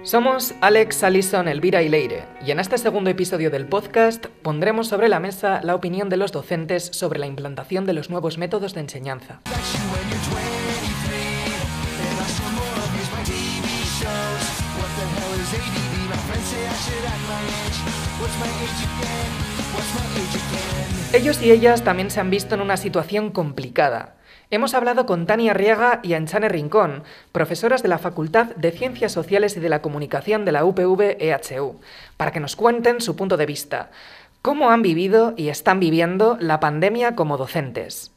Somos Alex, Alison, Elvira y Leire, y en este segundo episodio del podcast pondremos sobre la mesa la opinión de los docentes sobre la implantación de los nuevos métodos de enseñanza. Ellos y ellas también se han visto en una situación complicada. Hemos hablado con Tania Riega y Anchane Rincón, profesoras de la Facultad de Ciencias Sociales y de la Comunicación de la UPV EHU, para que nos cuenten su punto de vista, cómo han vivido y están viviendo la pandemia como docentes.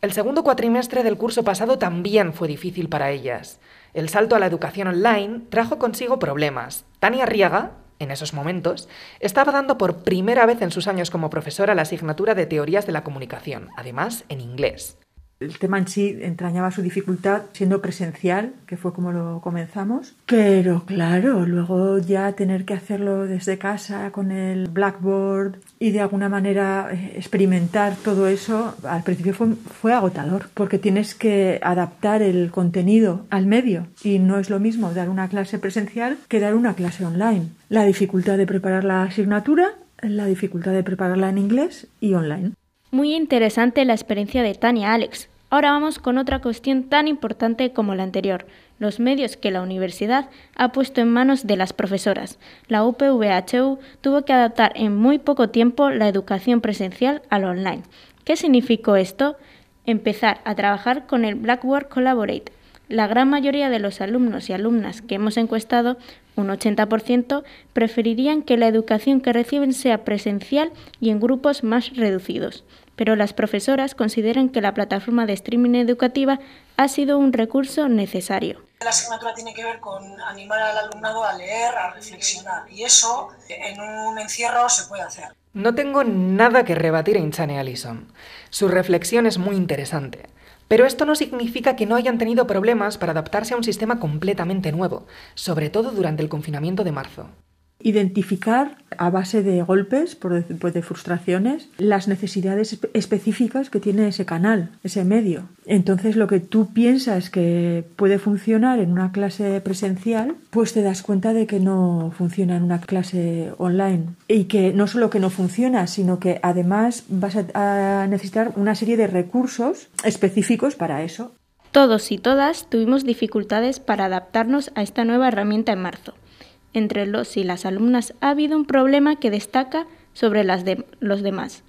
El segundo cuatrimestre del curso pasado también fue difícil para ellas. El salto a la educación online trajo consigo problemas. Tania Riega, en esos momentos, estaba dando por primera vez en sus años como profesora la asignatura de Teorías de la Comunicación, además en inglés. El tema en sí entrañaba su dificultad siendo presencial, que fue como lo comenzamos. Pero claro, luego ya tener que hacerlo desde casa con el Blackboard y de alguna manera eh, experimentar todo eso, al principio fue, fue agotador, porque tienes que adaptar el contenido al medio y no es lo mismo dar una clase presencial que dar una clase online. La dificultad de preparar la asignatura, la dificultad de prepararla en inglés y online. Muy interesante la experiencia de Tania Alex. Ahora vamos con otra cuestión tan importante como la anterior, los medios que la universidad ha puesto en manos de las profesoras. La UPVHU tuvo que adaptar en muy poco tiempo la educación presencial al online. ¿Qué significó esto? Empezar a trabajar con el Blackboard Collaborate. La gran mayoría de los alumnos y alumnas que hemos encuestado, un 80%, preferirían que la educación que reciben sea presencial y en grupos más reducidos pero las profesoras consideran que la plataforma de streaming educativa ha sido un recurso necesario. La asignatura tiene que ver con animar al alumnado a leer, a reflexionar, y eso en un encierro se puede hacer. No tengo nada que rebatir a Inchane Allison. Su reflexión es muy interesante. Pero esto no significa que no hayan tenido problemas para adaptarse a un sistema completamente nuevo, sobre todo durante el confinamiento de marzo. Identificar a base de golpes, por, pues de frustraciones, las necesidades específicas que tiene ese canal, ese medio. Entonces lo que tú piensas que puede funcionar en una clase presencial, pues te das cuenta de que no funciona en una clase online. Y que no solo que no funciona, sino que además vas a necesitar una serie de recursos específicos para eso. Todos y todas tuvimos dificultades para adaptarnos a esta nueva herramienta en marzo entre los y las alumnas ha habido un problema que destaca sobre las de los demás,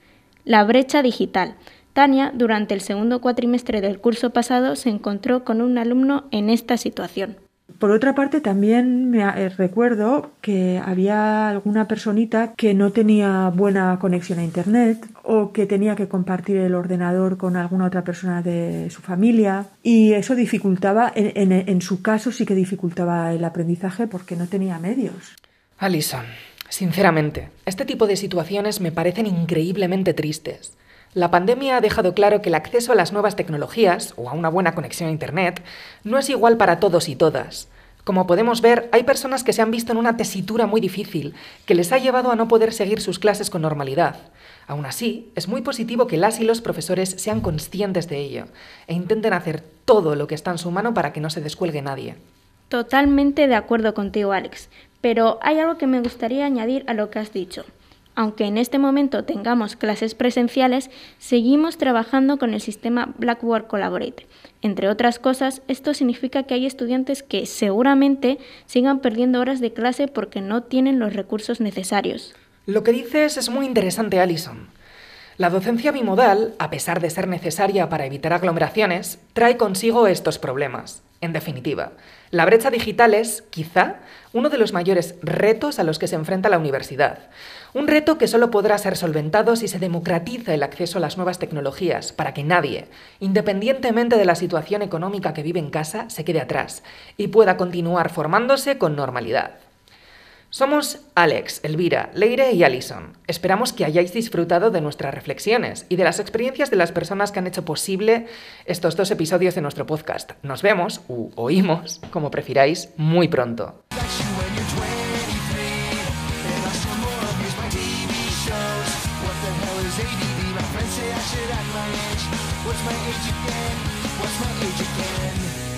la brecha digital. Tania, durante el segundo cuatrimestre del curso pasado, se encontró con un alumno en esta situación. Por otra parte, también me eh, recuerdo que había alguna personita que no tenía buena conexión a Internet o que tenía que compartir el ordenador con alguna otra persona de su familia y eso dificultaba, en, en su caso sí que dificultaba el aprendizaje porque no tenía medios. Alison, sinceramente, este tipo de situaciones me parecen increíblemente tristes. La pandemia ha dejado claro que el acceso a las nuevas tecnologías o a una buena conexión a Internet no es igual para todos y todas. Como podemos ver, hay personas que se han visto en una tesitura muy difícil, que les ha llevado a no poder seguir sus clases con normalidad. Aún así, es muy positivo que las y los profesores sean conscientes de ello e intenten hacer todo lo que está en su mano para que no se descuelgue nadie. Totalmente de acuerdo contigo, Alex, pero hay algo que me gustaría añadir a lo que has dicho. Aunque en este momento tengamos clases presenciales, seguimos trabajando con el sistema Blackboard Collaborate. Entre otras cosas, esto significa que hay estudiantes que seguramente sigan perdiendo horas de clase porque no tienen los recursos necesarios. Lo que dices es muy interesante, Alison. La docencia bimodal, a pesar de ser necesaria para evitar aglomeraciones, trae consigo estos problemas. En definitiva, la brecha digital es, quizá, uno de los mayores retos a los que se enfrenta la universidad. Un reto que solo podrá ser solventado si se democratiza el acceso a las nuevas tecnologías para que nadie, independientemente de la situación económica que vive en casa, se quede atrás y pueda continuar formándose con normalidad. Somos Alex, Elvira, Leire y Alison. Esperamos que hayáis disfrutado de nuestras reflexiones y de las experiencias de las personas que han hecho posible estos dos episodios de nuestro podcast. Nos vemos, u oímos, como prefiráis, muy pronto. What's my again?